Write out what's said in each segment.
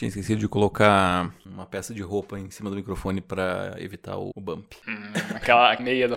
Tinha esquecido de colocar uma peça de roupa em cima do microfone para evitar o, bump. Hum, aquela meia da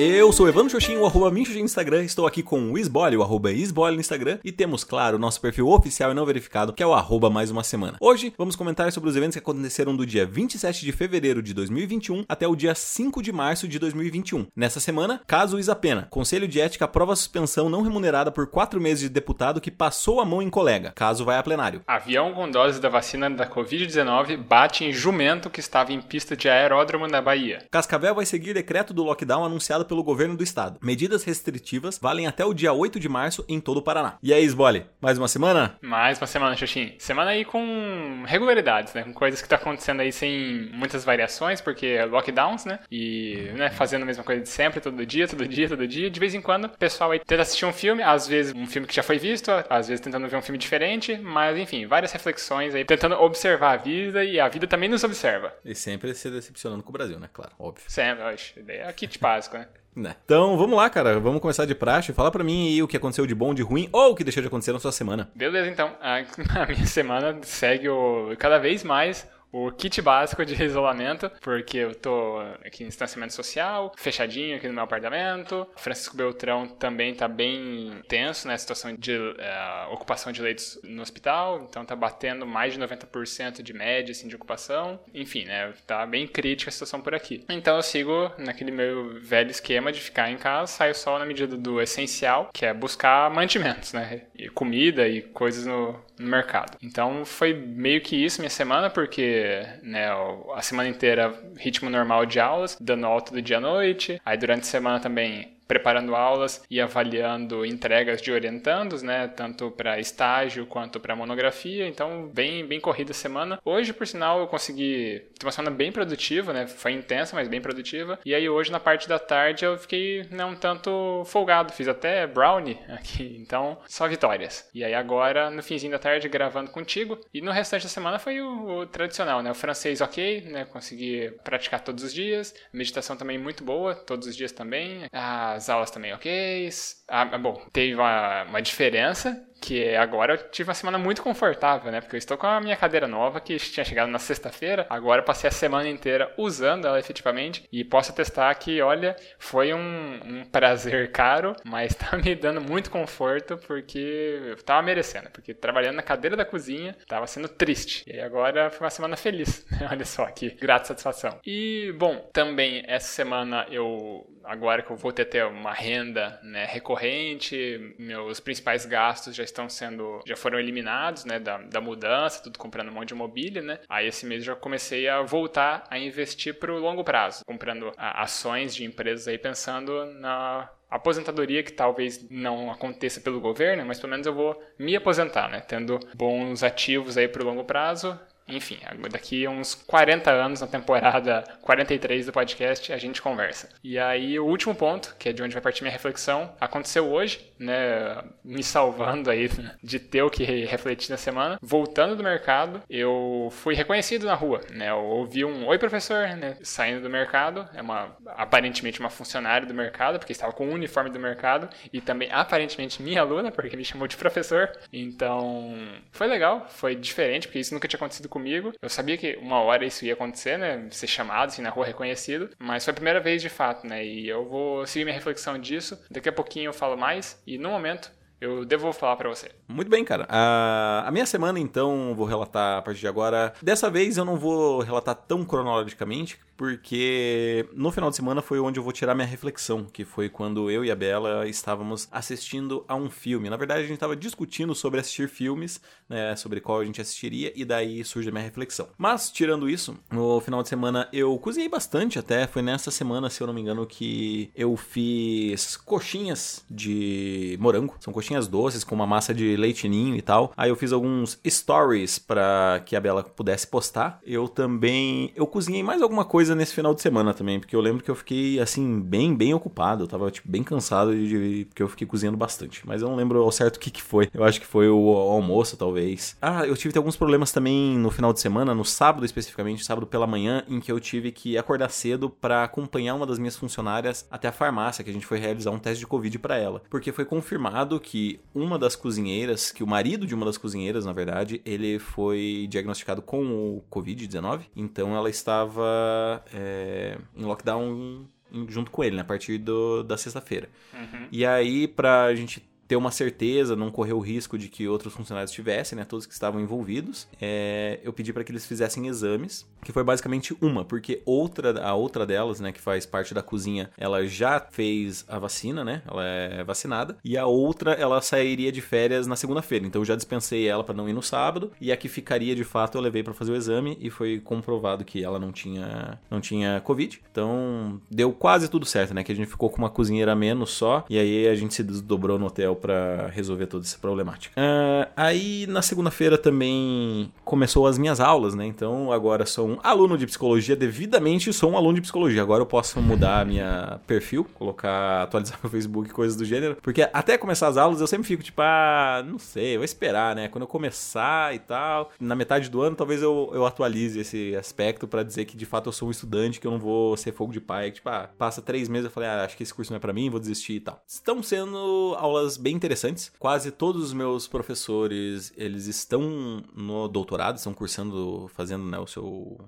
Eu sou Evandro Xoxinho, o arroba Minxoxinho no Instagram, estou aqui com o Isbole, o arroba Isbole no Instagram, e temos, claro, o nosso perfil oficial e não verificado, que é o arroba mais uma semana. Hoje, vamos comentar sobre os eventos que aconteceram do dia 27 de fevereiro de 2021 até o dia 5 de março de 2021. Nessa semana, caso Isapena, Conselho de Ética aprova suspensão não remunerada por quatro meses de deputado que passou a mão em colega, caso vai a plenário. Avião com dose da vacina da Covid-19 bate em jumento que estava em pista de aeródromo na Bahia. Cascavel vai seguir decreto do lockdown anunciado pelo governo do estado. Medidas restritivas valem até o dia 8 de março em todo o Paraná. E aí, Sbole, mais uma semana? Mais uma semana, Xuxim. Semana aí com regularidades, né? Com coisas que tá acontecendo aí sem muitas variações, porque é lockdowns, né? E, né, fazendo a mesma coisa de sempre, todo dia, todo dia, todo dia. De vez em quando, o pessoal aí tenta assistir um filme, às vezes um filme que já foi visto, às vezes tentando ver um filme diferente, mas enfim, várias reflexões aí, tentando observar a vida e a vida também nos observa. E sempre se decepcionando com o Brasil, né? Claro, óbvio. Sempre, acho. É kit básico, né? Né. Então, vamos lá, cara. Vamos começar de praxe. Fala pra mim aí o que aconteceu de bom, de ruim ou o que deixou de acontecer na sua semana. Beleza, então. A, a minha semana segue o, cada vez mais o kit básico de isolamento, porque eu tô aqui em distanciamento social, fechadinho aqui no meu apartamento. Francisco Beltrão também tá bem tenso, né? Situação de uh, ocupação de leitos no hospital, então tá batendo mais de 90% de média, assim, de ocupação. Enfim, né? Tá bem crítica a situação por aqui. Então eu sigo naquele meu velho esquema de ficar em casa, saio só na medida do essencial, que é buscar mantimentos, né? E comida e coisas no, no mercado. Então foi meio que isso minha semana, porque né, a semana inteira ritmo normal de aulas, dando aula todo dia à noite. Aí durante a semana também preparando aulas e avaliando entregas de orientandos, né, tanto para estágio quanto para monografia. Então, bem bem corrida a semana. Hoje, por sinal, eu consegui ter uma semana bem produtiva, né? Foi intensa, mas bem produtiva. E aí hoje na parte da tarde eu fiquei né, um tanto folgado, fiz até brownie aqui. Então, só vitórias. E aí agora no finzinho da tarde gravando contigo e no restante da semana foi o, o tradicional, né? O francês OK, né? Consegui praticar todos os dias. Meditação também muito boa, todos os dias também. A as aulas também ok. Ah, bom, teve uma, uma diferença que agora eu tive uma semana muito confortável, né? Porque eu estou com a minha cadeira nova que tinha chegado na sexta-feira. Agora passei a semana inteira usando ela efetivamente e posso atestar que, olha, foi um, um prazer caro, mas tá me dando muito conforto porque eu tava merecendo. Porque trabalhando na cadeira da cozinha tava sendo triste. E agora foi uma semana feliz, né? Olha só que grata satisfação. E, bom, também essa semana eu, agora que eu vou ter, ter uma renda né, recorrente, meus principais gastos já estão sendo, já foram eliminados, né, da, da mudança, tudo comprando um monte de mobília, né? Aí esse mês já comecei a voltar a investir para o longo prazo, comprando a, ações de empresas aí pensando na aposentadoria que talvez não aconteça pelo governo, mas pelo menos eu vou me aposentar, né? Tendo bons ativos aí para o longo prazo, enfim, daqui uns 40 anos, na temporada 43 do podcast, a gente conversa. E aí, o último ponto, que é de onde vai partir minha reflexão, aconteceu hoje, né? Me salvando aí de ter o que refletir na semana. Voltando do mercado, eu fui reconhecido na rua, né? Eu ouvi um Oi, professor, né? Saindo do mercado. É uma, aparentemente, uma funcionária do mercado, porque estava com o uniforme do mercado. E também, aparentemente, minha aluna, porque me chamou de professor. Então, foi legal, foi diferente, porque isso nunca tinha acontecido comigo comigo. Eu sabia que uma hora isso ia acontecer, né? Ser chamado, assim, na rua reconhecido. Mas foi a primeira vez de fato, né? E eu vou seguir minha reflexão disso. Daqui a pouquinho eu falo mais. E no momento, eu devo falar para você. Muito bem, cara. A, a minha semana, então, vou relatar a partir de agora. Dessa vez eu não vou relatar tão cronologicamente, porque no final de semana foi onde eu vou tirar minha reflexão, que foi quando eu e a Bela estávamos assistindo a um filme. Na verdade, a gente estava discutindo sobre assistir filmes, né, sobre qual a gente assistiria, e daí surge a minha reflexão. Mas, tirando isso, no final de semana eu cozinhei bastante até. Foi nessa semana, se eu não me engano, que eu fiz coxinhas de morango. São coxinhas receitinhas doces com uma massa de leite ninho e tal. Aí eu fiz alguns stories para que a Bela pudesse postar. Eu também eu cozinhei mais alguma coisa nesse final de semana também, porque eu lembro que eu fiquei assim bem bem ocupado, eu tava tipo bem cansado de, de porque eu fiquei cozinhando bastante, mas eu não lembro ao certo o que que foi. Eu acho que foi o, o almoço talvez. Ah, eu tive alguns problemas também no final de semana, no sábado especificamente, sábado pela manhã, em que eu tive que acordar cedo para acompanhar uma das minhas funcionárias até a farmácia, que a gente foi realizar um teste de covid para ela, porque foi confirmado que uma das cozinheiras, que o marido de uma das cozinheiras, na verdade, ele foi diagnosticado com o Covid-19. Então ela estava é, em lockdown junto com ele, né, a partir do, da sexta-feira. Uhum. E aí, pra gente ter uma certeza, não correr o risco de que outros funcionários tivessem, né, todos que estavam envolvidos, é, eu pedi para que eles fizessem exames, que foi basicamente uma, porque outra, a outra delas, né, que faz parte da cozinha, ela já fez a vacina, né, ela é vacinada, e a outra ela sairia de férias na segunda-feira, então eu já dispensei ela para não ir no sábado, e a que ficaria de fato eu levei para fazer o exame e foi comprovado que ela não tinha não tinha covid, então deu quase tudo certo, né, que a gente ficou com uma cozinheira menos só, e aí a gente se desdobrou no hotel para resolver toda essa problemática. Uh, aí na segunda-feira também começou as minhas aulas, né? Então agora sou um aluno de psicologia, devidamente sou um aluno de psicologia. Agora eu posso mudar minha perfil, colocar, atualizar meu Facebook, coisas do gênero. Porque até começar as aulas eu sempre fico tipo, ah, não sei, vou esperar, né? Quando eu começar e tal, na metade do ano talvez eu, eu atualize esse aspecto para dizer que de fato eu sou um estudante, que eu não vou ser fogo de pai. Tipo, ah, passa três meses eu falei, ah, acho que esse curso não é para mim, vou desistir e tal. Estão sendo aulas bem bem interessantes. Quase todos os meus professores, eles estão no doutorado, estão cursando, fazendo né, o seu,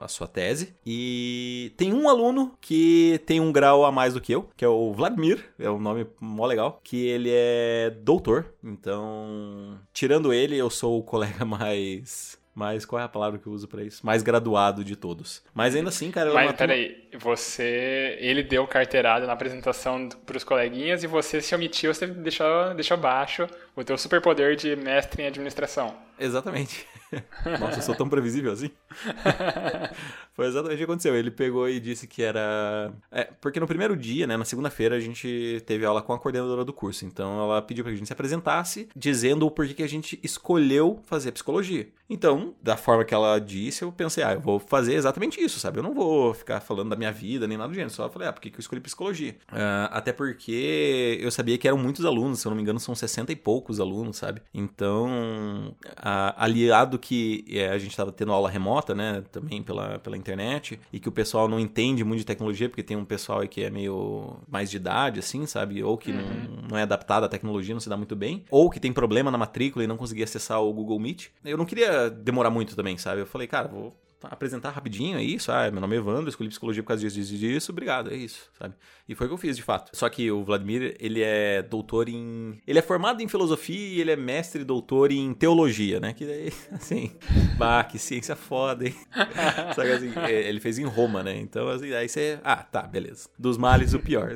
a sua tese. E tem um aluno que tem um grau a mais do que eu, que é o Vladimir, é um nome mó legal, que ele é doutor. Então, tirando ele, eu sou o colega mais mas qual é a palavra que eu uso para isso? Mais graduado de todos. Mas ainda assim, cara. Mas peraí, você. Ele deu carteirada na apresentação pros coleguinhas e você se omitiu, você deixou, deixou baixo o teu superpoder de mestre em administração. Exatamente. Nossa, eu sou tão previsível assim. Foi exatamente o que aconteceu. Ele pegou e disse que era. É, porque no primeiro dia, né, na segunda-feira, a gente teve aula com a coordenadora do curso. Então ela pediu pra que a gente se apresentasse, dizendo o porquê que a gente escolheu fazer psicologia. Então, da forma que ela disse, eu pensei, ah, eu vou fazer exatamente isso, sabe? Eu não vou ficar falando da minha vida nem nada do gênero. Só falei, ah, por que eu escolhi psicologia? Uh, até porque eu sabia que eram muitos alunos, se eu não me engano, são 60 e poucos alunos, sabe? Então, a, aliado que é, a gente estava tendo aula remota, né, também pela, pela internet, e que o pessoal não entende muito de tecnologia, porque tem um pessoal aí que é meio mais de idade, assim, sabe? Ou que uhum. não, não é adaptado à tecnologia, não se dá muito bem, ou que tem problema na matrícula e não conseguia acessar o Google Meet. Eu não queria demorar muito também, sabe? Eu falei, cara, vou apresentar rapidinho, é isso. Ah, meu nome é Evandro, escolhi psicologia por causa disso, disso, disso, obrigado, é isso, sabe? E foi o que eu fiz, de fato. Só que o Vladimir, ele é doutor em... Ele é formado em filosofia e ele é mestre e doutor em teologia, né? Que daí, assim, bah, que ciência foda, hein? Sabe assim, é, ele fez em Roma, né? Então, assim, aí você... Ah, tá, beleza. Dos males, o pior.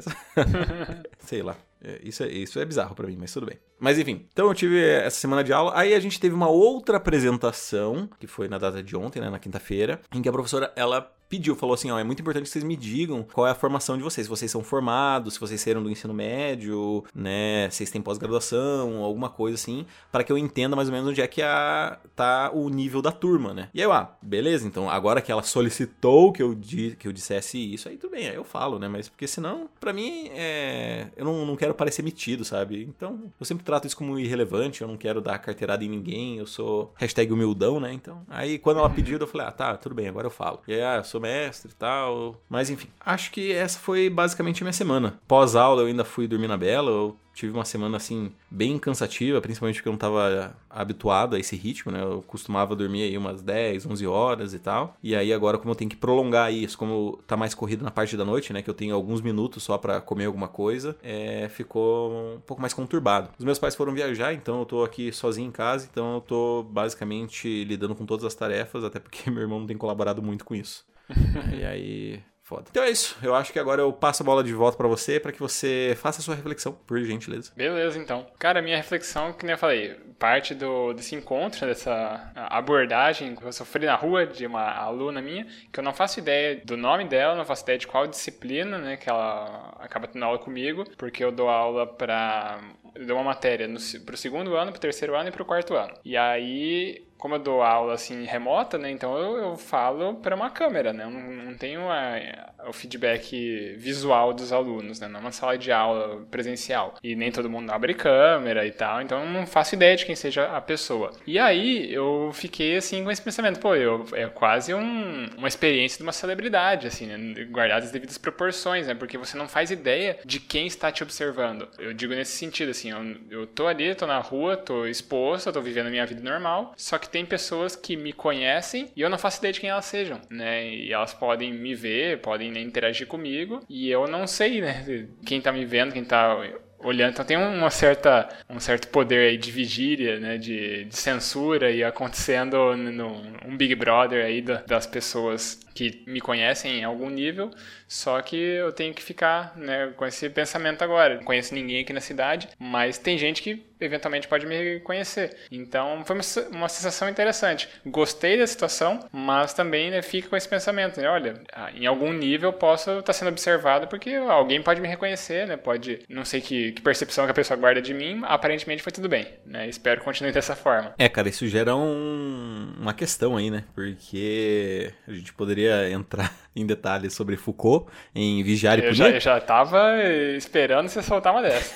Sei lá. É, isso, é, isso é bizarro para mim, mas tudo bem. Mas enfim, então eu tive essa semana de aula. Aí a gente teve uma outra apresentação, que foi na data de ontem, né, na quinta-feira, em que a professora ela pediu, falou assim: ó, é muito importante que vocês me digam qual é a formação de vocês. Se vocês são formados, se vocês saíram do ensino médio, né? Vocês têm pós-graduação, alguma coisa assim, para que eu entenda mais ou menos onde é que a, tá o nível da turma, né? E aí eu, ah, beleza, então agora que ela solicitou que eu, di, que eu dissesse isso, aí tudo bem, aí eu falo, né? Mas porque senão, para mim, é, eu não, não quero parecer metido, sabe? Então, eu sempre trato isso como irrelevante, eu não quero dar carteirada em ninguém, eu sou hashtag humildão, né? Então, aí quando ela pediu, eu falei, ah, tá, tudo bem, agora eu falo. E aí, ah, eu sou mestre e tal. Mas enfim, acho que essa foi basicamente a minha semana. Pós-aula eu ainda fui dormir na Bela, eu tive uma semana assim bem cansativa, principalmente porque eu não estava habituado a esse ritmo, né? Eu costumava dormir aí umas 10, 11 horas e tal. E aí agora como eu tenho que prolongar isso, como tá mais corrido na parte da noite, né, que eu tenho alguns minutos só para comer alguma coisa, é, ficou um pouco mais conturbado. Os meus pais foram viajar, então eu tô aqui sozinho em casa, então eu tô basicamente lidando com todas as tarefas, até porque meu irmão não tem colaborado muito com isso. e aí foda. Então é isso. Eu acho que agora eu passo a bola de volta para você, para que você faça a sua reflexão, por gentileza. Beleza, então. Cara, minha reflexão, que nem eu falei, parte do, desse encontro, dessa abordagem que eu sofri na rua de uma aluna minha, que eu não faço ideia do nome dela, não faço ideia de qual disciplina, né, que ela acaba tendo aula comigo, porque eu dou aula para dou uma matéria para o segundo ano, para o terceiro ano e para o quarto ano. E aí como eu dou aula assim remota, né? Então eu, eu falo para uma câmera, né? Eu não, não tenho a, o feedback visual dos alunos, né? Não é uma sala de aula presencial. E nem todo mundo abre câmera e tal, então eu não faço ideia de quem seja a pessoa. E aí eu fiquei assim com esse pensamento, pô, eu, é quase um, uma experiência de uma celebridade, assim, né? guardado as devidas proporções, né? Porque você não faz ideia de quem está te observando. Eu digo nesse sentido, assim, eu, eu tô ali, tô na rua, tô exposto, tô vivendo a minha vida normal, só que tem pessoas que me conhecem e eu não faço ideia de quem elas sejam, né? E elas podem me ver, podem interagir comigo e eu não sei, né? Quem tá me vendo, quem tá olhando. Então tem uma certa, um certo poder aí de vigília, né, de, de censura e acontecendo no, um Big Brother aí das pessoas que me conhecem em algum nível, só que eu tenho que ficar né, com esse pensamento agora. Não conheço ninguém aqui na cidade, mas tem gente que eventualmente pode me conhecer. Então foi uma, uma sensação interessante. Gostei da situação, mas também né, fica com esse pensamento, né? Olha, ah, em algum nível posso estar tá sendo observado porque alguém pode me reconhecer, né? Pode, não sei que, que percepção que a pessoa guarda de mim, aparentemente foi tudo bem, né? Espero que continue dessa forma. É, cara, isso gera um, uma questão aí, né? Porque a gente poderia entrar em detalhes sobre Foucault em Vigiar e Punir. Eu já, eu já tava esperando você soltar uma dessa.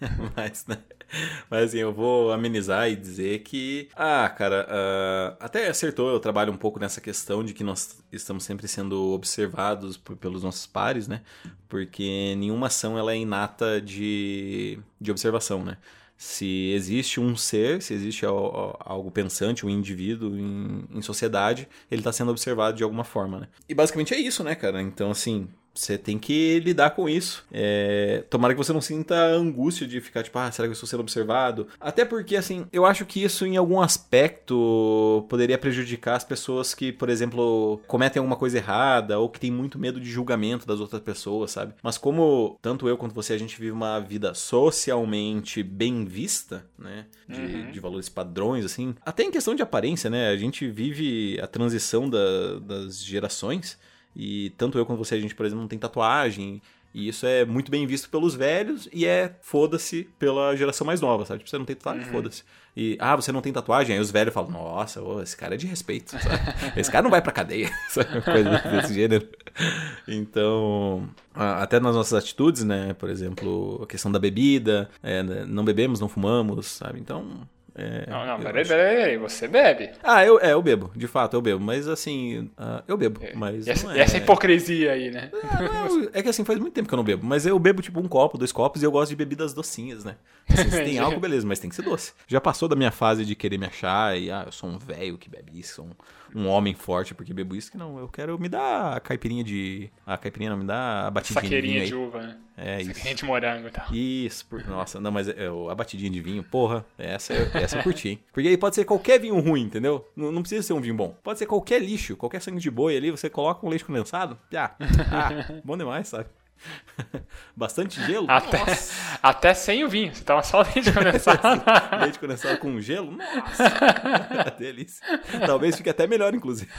Mas, né? Mas assim, eu vou amenizar e dizer que, ah, cara, uh, até acertou, eu trabalho um pouco nessa questão de que nós estamos sempre sendo observados por, pelos nossos pares, né? Porque nenhuma ação ela é inata de, de observação, né? Se existe um ser, se existe algo pensante, um indivíduo em, em sociedade, ele está sendo observado de alguma forma, né? E basicamente é isso, né, cara? Então, assim, você tem que lidar com isso. É, tomara que você não sinta angústia de ficar tipo, ah, será que eu estou sendo observado? Até porque, assim, eu acho que isso em algum aspecto poderia prejudicar as pessoas que, por exemplo, cometem alguma coisa errada ou que têm muito medo de julgamento das outras pessoas, sabe? Mas como tanto eu quanto você, a gente vive uma vida socialmente bem vista, né? De, uhum. de valores padrões, assim. Até em questão de aparência, né? A gente vive a transição da, das gerações. E tanto eu quanto você, a gente, por exemplo, não tem tatuagem. E isso é muito bem visto pelos velhos e é foda-se pela geração mais nova, sabe? Tipo, você não tem tatuagem, uhum. foda-se. E, ah, você não tem tatuagem? Aí os velhos falam, nossa, oh, esse cara é de respeito, sabe? Esse cara não vai pra cadeia, sabe? Coisa desse gênero. Então, até nas nossas atitudes, né? Por exemplo, a questão da bebida, é, né, não bebemos, não fumamos, sabe? Então, é, não, não, peraí, peraí, peraí, você bebe. Ah, eu, é, eu bebo, de fato, eu bebo. Mas assim, uh, eu bebo. É, mas essa, é... essa, hipocrisia aí, né? É, é, que assim, faz muito tempo que eu não bebo. Mas eu bebo tipo um copo, dois copos e eu gosto de bebidas docinhas, né? Assim, se tem álcool, beleza, mas tem que ser doce. Já passou da minha fase de querer me achar e, ah, eu sou um velho que bebe isso, sou um um homem forte porque bebo isso, que não, eu quero me dar a caipirinha de. A caipirinha não, me dá a batidinha Saqueirinha de, de uva, né? É isso. De morango e tal. Isso, por, nossa, não, mas é, a batidinha de vinho, porra, essa, essa eu curti, hein? Porque aí pode ser qualquer vinho ruim, entendeu? Não, não, precisa ser um vinho bom. Pode ser qualquer lixo, qualquer sangue de boi ali, você coloca um leite condensado, ah, ah bom demais, sabe? Bastante gelo? Até, até sem o vinho. Você tava só leite condensado. leite condensado com gelo? Nossa! Delícia. Talvez fique até melhor, inclusive.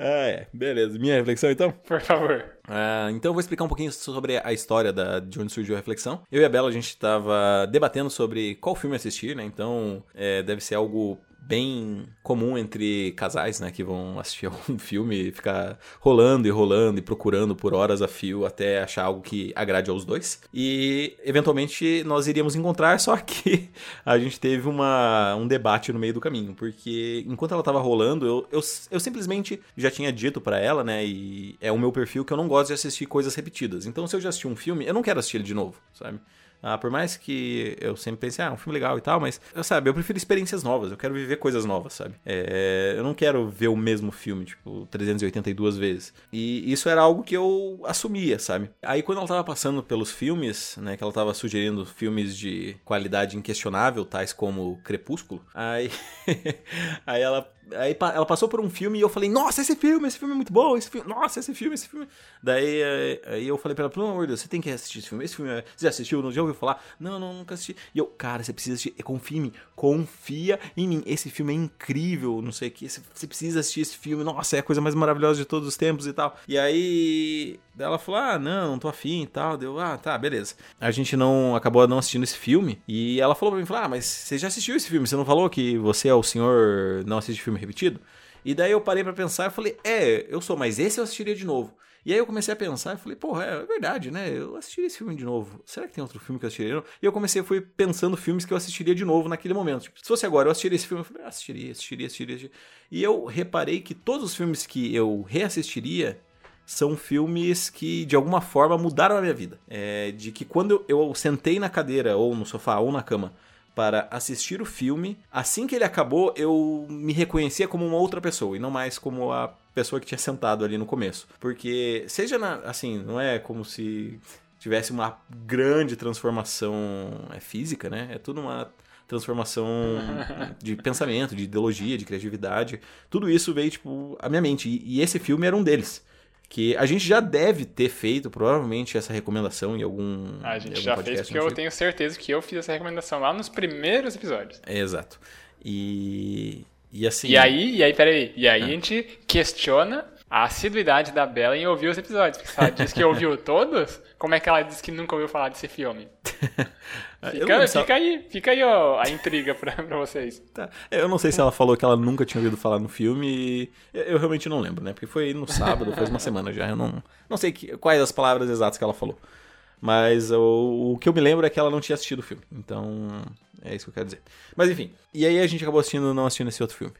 Ah, é. Beleza. Minha reflexão, então? Por favor. Ah, então eu vou explicar um pouquinho sobre a história da, de onde surgiu a reflexão. Eu e a Bela, a gente estava debatendo sobre qual filme assistir, né? Então, é, deve ser algo bem comum entre casais, né, que vão assistir um filme e ficar rolando e rolando e procurando por horas a fio até achar algo que agrade aos dois. E eventualmente nós iríamos encontrar, só que a gente teve uma, um debate no meio do caminho, porque enquanto ela tava rolando, eu, eu, eu simplesmente já tinha dito para ela, né, e é o meu perfil que eu não gosto de assistir coisas repetidas. Então se eu já assisti um filme, eu não quero assistir ele de novo, sabe? Ah, por mais que eu sempre pense, ah, é um filme legal e tal, mas, sabe, eu prefiro experiências novas, eu quero viver coisas novas, sabe? É, eu não quero ver o mesmo filme, tipo, 382 vezes. E isso era algo que eu assumia, sabe? Aí quando ela tava passando pelos filmes, né, que ela tava sugerindo filmes de qualidade inquestionável, tais como Crepúsculo, aí, aí ela Aí ela passou por um filme e eu falei, nossa, esse filme, esse filme é muito bom, esse filme, nossa, esse filme, esse filme. Daí aí eu falei pra ela, pelo amor de Deus, você tem que assistir esse filme. Esse filme, é... você já assistiu? Não já ouviu falar? Não, não, nunca assisti. E eu, cara, você precisa assistir, confia em mim, confia em mim. Esse filme é incrível, não sei o que, você precisa assistir esse filme, nossa, é a coisa mais maravilhosa de todos os tempos e tal. E aí ela falou, ah, não, não tô afim e tal. Deu, ah, tá, beleza. A gente não acabou não assistindo esse filme e ela falou pra mim, falou, ah, mas você já assistiu esse filme, você não falou que você é o senhor não assiste filme repetido? E daí eu parei para pensar e falei, é, eu sou, mas esse eu assistiria de novo. E aí eu comecei a pensar e falei, porra, é verdade, né? Eu assistiria esse filme de novo. Será que tem outro filme que eu assistiria? E eu comecei, fui pensando filmes que eu assistiria de novo naquele momento. Tipo, se fosse agora, eu assistiria esse filme. Eu falei, ah, assistiria, assistiria, assistiria, assistiria. E eu reparei que todos os filmes que eu reassistiria são filmes que de alguma forma mudaram a minha vida. É, de que quando eu sentei na cadeira, ou no sofá, ou na cama, para assistir o filme, assim que ele acabou, eu me reconhecia como uma outra pessoa e não mais como a pessoa que tinha sentado ali no começo. Porque, seja na, assim, não é como se tivesse uma grande transformação é, física, né? É tudo uma transformação de pensamento, de ideologia, de criatividade. Tudo isso veio, tipo, à minha mente. E, e esse filme era um deles que a gente já deve ter feito provavelmente essa recomendação em algum A gente já fez porque eu tenho certeza que eu fiz essa recomendação lá nos primeiros episódios. É, exato. E e assim E aí, e aí, peraí, e aí é. a gente questiona a assiduidade da Bela em ouvir os episódios. Porque se ela diz que ouviu todos, como é que ela diz que nunca ouviu falar desse filme? Fica, fica aí, fica aí ó, a intriga pra, pra vocês. Tá. Eu não sei se ela falou que ela nunca tinha ouvido falar no filme. Eu realmente não lembro, né? Porque foi no sábado, faz uma semana já. Eu não, não sei que, quais as palavras exatas que ela falou. Mas o, o que eu me lembro é que ela não tinha assistido o filme. Então, é isso que eu quero dizer. Mas enfim. E aí a gente acabou assistindo, não assistindo esse outro filme.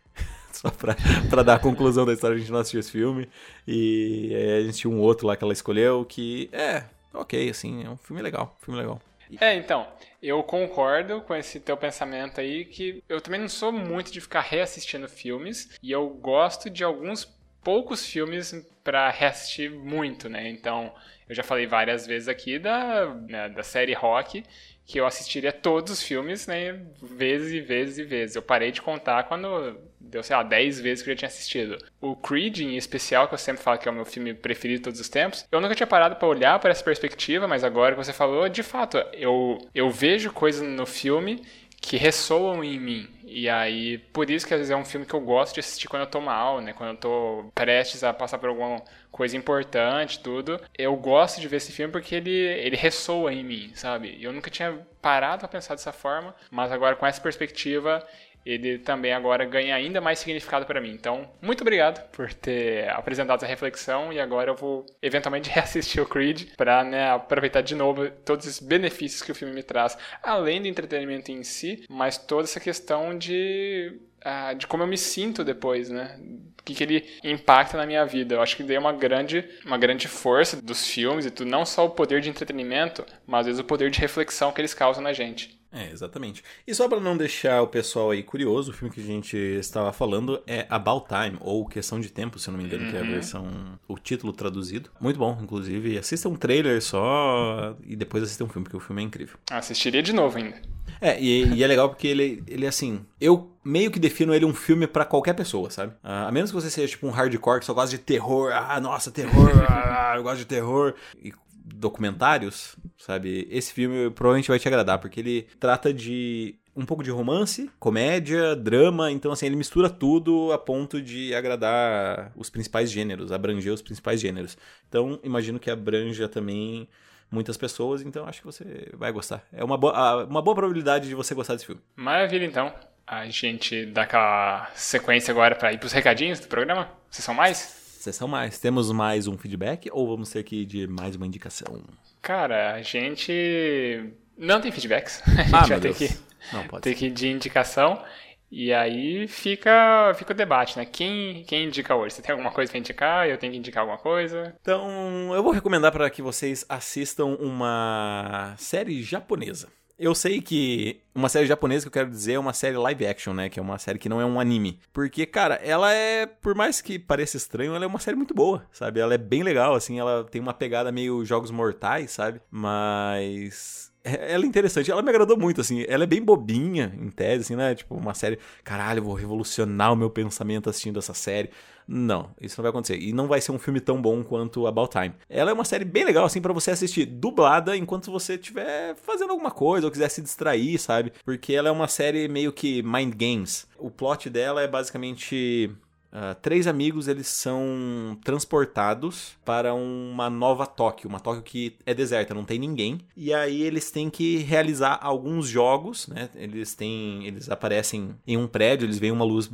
Só pra, pra dar a conclusão da história, a gente não assistiu esse filme. E aí a gente tinha um outro lá que ela escolheu que é ok, assim, é um filme legal. filme legal. É, então, eu concordo com esse teu pensamento aí, que eu também não sou muito de ficar reassistindo filmes, e eu gosto de alguns poucos filmes para reassistir muito, né? Então, eu já falei várias vezes aqui da, né, da série Rock, que eu assistiria todos os filmes, né, vezes e vezes e vezes. Eu parei de contar quando deu, sei lá, 10 vezes que eu já tinha assistido. O Creed, em especial, que eu sempre falo que é o meu filme preferido de todos os tempos, eu nunca tinha parado para olhar para essa perspectiva, mas agora que você falou, de fato, eu, eu vejo coisas no filme que ressoam em mim. E aí, por isso que às vezes é um filme que eu gosto de assistir quando eu tô mal, né? Quando eu tô prestes a passar por alguma coisa importante, tudo. Eu gosto de ver esse filme porque ele, ele ressoa em mim, sabe? Eu nunca tinha parado a pensar dessa forma, mas agora com essa perspectiva ele também agora ganha ainda mais significado para mim. Então, muito obrigado por ter apresentado essa reflexão e agora eu vou eventualmente reassistir o Creed para né, aproveitar de novo todos os benefícios que o filme me traz, além do entretenimento em si, mas toda essa questão de uh, de como eu me sinto depois, né? O que, que ele impacta na minha vida. Eu acho que deu uma grande, uma grande força dos filmes e tudo, não só o poder de entretenimento, mas às vezes o poder de reflexão que eles causam na gente. É, exatamente. E só para não deixar o pessoal aí curioso, o filme que a gente estava falando é About Time, ou Questão de Tempo, se eu não me engano, uhum. que é a uhum. versão, o título traduzido. Muito bom, inclusive. Assista um trailer só e depois assista um filme, porque o filme é incrível. Assistiria de novo ainda. É, e, e é legal porque ele, ele assim, eu meio que defino ele um filme para qualquer pessoa, sabe? Uh, a menos que você seja tipo um hardcore que só gosta de terror, ah, nossa, terror, ah, eu gosto de terror. E documentários, sabe? Esse filme provavelmente vai te agradar, porque ele trata de um pouco de romance, comédia, drama, então assim, ele mistura tudo a ponto de agradar os principais gêneros, abranger os principais gêneros. Então, imagino que abranja também muitas pessoas, então acho que você vai gostar. É uma boa, uma boa probabilidade de você gostar desse filme. Maravilha, então. A gente dá aquela sequência agora para ir pros recadinhos do programa? Vocês são mais? Sessão mais. Temos mais um feedback ou vamos ter que de mais uma indicação? Cara, a gente não tem feedbacks. A gente ah, vai ter que, não, pode ter que ir de indicação. E aí fica, fica o debate, né? Quem, quem indica hoje? Você tem alguma coisa para indicar? Eu tenho que indicar alguma coisa? Então, eu vou recomendar para que vocês assistam uma série japonesa. Eu sei que uma série japonesa que eu quero dizer é uma série live action, né? Que é uma série que não é um anime. Porque, cara, ela é, por mais que pareça estranho, ela é uma série muito boa, sabe? Ela é bem legal, assim, ela tem uma pegada meio jogos mortais, sabe? Mas ela é interessante, ela me agradou muito, assim. Ela é bem bobinha, em tese, assim, né? Tipo, uma série. Caralho, vou revolucionar o meu pensamento assistindo essa série. Não, isso não vai acontecer. E não vai ser um filme tão bom quanto About Time. Ela é uma série bem legal, assim, para você assistir dublada enquanto você estiver fazendo alguma coisa ou quiser se distrair, sabe? Porque ela é uma série meio que mind games. O plot dela é basicamente Uh, três amigos eles são transportados para uma nova Tóquio, uma Tóquio que é deserta, não tem ninguém. E aí eles têm que realizar alguns jogos, né? Eles têm, eles aparecem em um prédio, eles veem uma luz,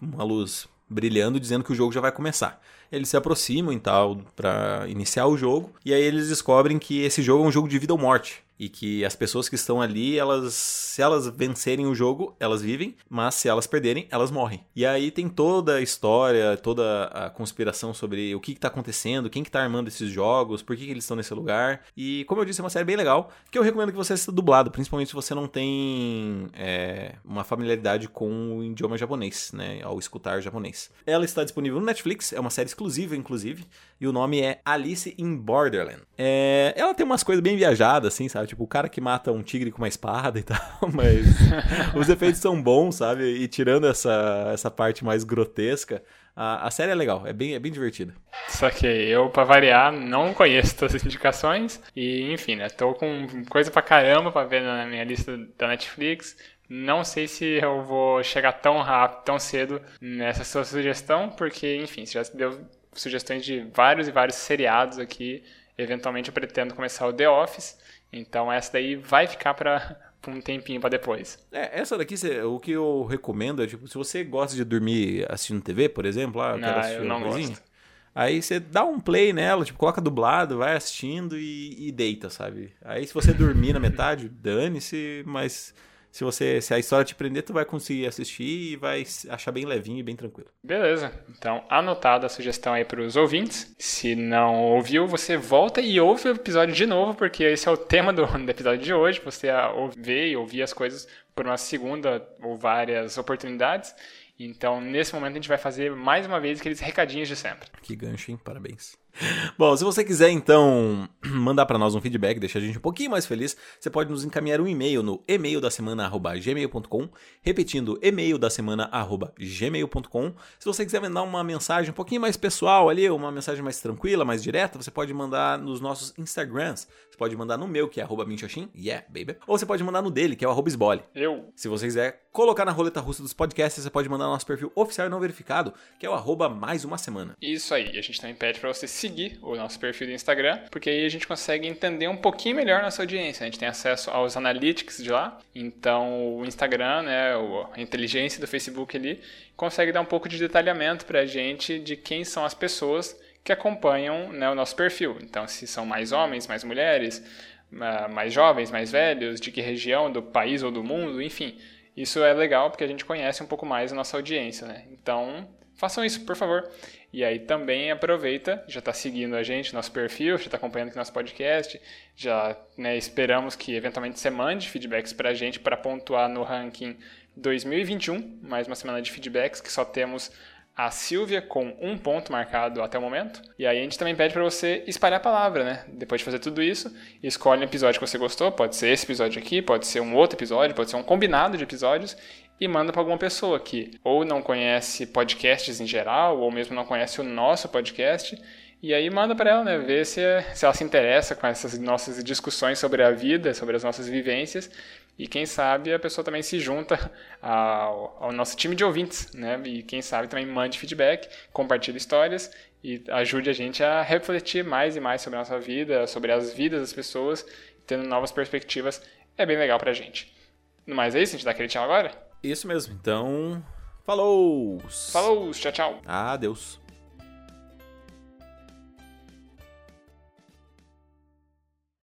uma luz brilhando dizendo que o jogo já vai começar. Eles se aproximam e tal para iniciar o jogo e aí eles descobrem que esse jogo é um jogo de vida ou morte e que as pessoas que estão ali, elas, se elas vencerem o jogo, elas vivem, mas se elas perderem, elas morrem. E aí tem toda a história, toda a conspiração sobre o que está acontecendo, quem que tá armando esses jogos, por que, que eles estão nesse lugar. E como eu disse, é uma série bem legal, que eu recomendo que você assista dublado, principalmente se você não tem é, uma familiaridade com o idioma japonês, né, ao escutar japonês. Ela está disponível no Netflix, é uma série exclusiva, inclusive, e o nome é Alice in Borderland. É, ela tem umas coisas bem viajadas, assim, sabe? Tipo, o cara que mata um tigre com uma espada e tal, mas os efeitos são bons, sabe? E tirando essa, essa parte mais grotesca, a, a série é legal, é bem, é bem divertida. Só que eu, pra variar, não conheço todas as indicações e, enfim, né? Tô com coisa pra caramba pra ver na minha lista da Netflix. Não sei se eu vou chegar tão rápido, tão cedo nessa sua sugestão, porque, enfim, você já deu sugestões de vários e vários seriados aqui. Eventualmente eu pretendo começar o The Office. Então essa daí vai ficar para um tempinho para depois. É, essa daqui, o que eu recomendo é, tipo, se você gosta de dormir assistindo TV, por exemplo, ah, eu assistir eu não gosto. Aí você dá um play nela, tipo, coloca dublado, vai assistindo e, e deita, sabe? Aí se você dormir na metade, dane-se, mas se você se a história te prender, tu vai conseguir assistir e vai achar bem levinho e bem tranquilo. Beleza. Então, anotada a sugestão aí para os ouvintes. Se não ouviu, você volta e ouve o episódio de novo, porque esse é o tema do, do episódio de hoje. Você ver e ouvir as coisas por uma segunda ou várias oportunidades. Então, nesse momento, a gente vai fazer mais uma vez aqueles recadinhos de sempre. Que gancho, hein? Parabéns. Bom, se você quiser então mandar para nós um feedback, deixar a gente um pouquinho mais feliz, você pode nos encaminhar um e-mail no e-mail da semana@gmail.com, repetindo e-mail da semana@gmail.com. Se você quiser mandar uma mensagem um pouquinho mais pessoal ali, uma mensagem mais tranquila, mais direta, você pode mandar nos nossos Instagrams. Você pode mandar no meu, que é @minchoshin, yeah, baby. Ou você pode mandar no dele, que é o @sbole. Eu. Se você quiser colocar na roleta russa dos podcasts, você pode mandar no nosso perfil oficial e não verificado, que é o arroba mais uma semana. Isso aí. A gente também pede para você seguir o nosso perfil do Instagram, porque aí a gente consegue entender um pouquinho melhor nossa audiência. A gente tem acesso aos analytics de lá, então o Instagram, né, a inteligência do Facebook ali, consegue dar um pouco de detalhamento para a gente de quem são as pessoas que acompanham né, o nosso perfil. Então, se são mais homens, mais mulheres, mais jovens, mais velhos, de que região do país ou do mundo, enfim. Isso é legal porque a gente conhece um pouco mais a nossa audiência, né? Então, façam isso, por favor. E aí também aproveita, já está seguindo a gente, nosso perfil, já está acompanhando aqui nosso podcast, já né, esperamos que eventualmente você mande feedbacks para a gente para pontuar no ranking 2021, mais uma semana de feedbacks que só temos a Silvia com um ponto marcado até o momento. E aí a gente também pede para você espalhar a palavra, né? Depois de fazer tudo isso, escolhe um episódio que você gostou, pode ser esse episódio aqui, pode ser um outro episódio, pode ser um combinado de episódios e manda para alguma pessoa que ou não conhece podcasts em geral, ou mesmo não conhece o nosso podcast, e aí manda para ela, né, ver se, se ela se interessa com essas nossas discussões sobre a vida, sobre as nossas vivências, e quem sabe a pessoa também se junta ao, ao nosso time de ouvintes, né, e quem sabe também mande feedback, compartilhe histórias e ajude a gente a refletir mais e mais sobre a nossa vida, sobre as vidas das pessoas, tendo novas perspectivas, é bem legal pra gente. No mais é isso, a gente dá aquele tchau agora? Isso mesmo. Então, falou! Falou, tchau, tchau. Adeus.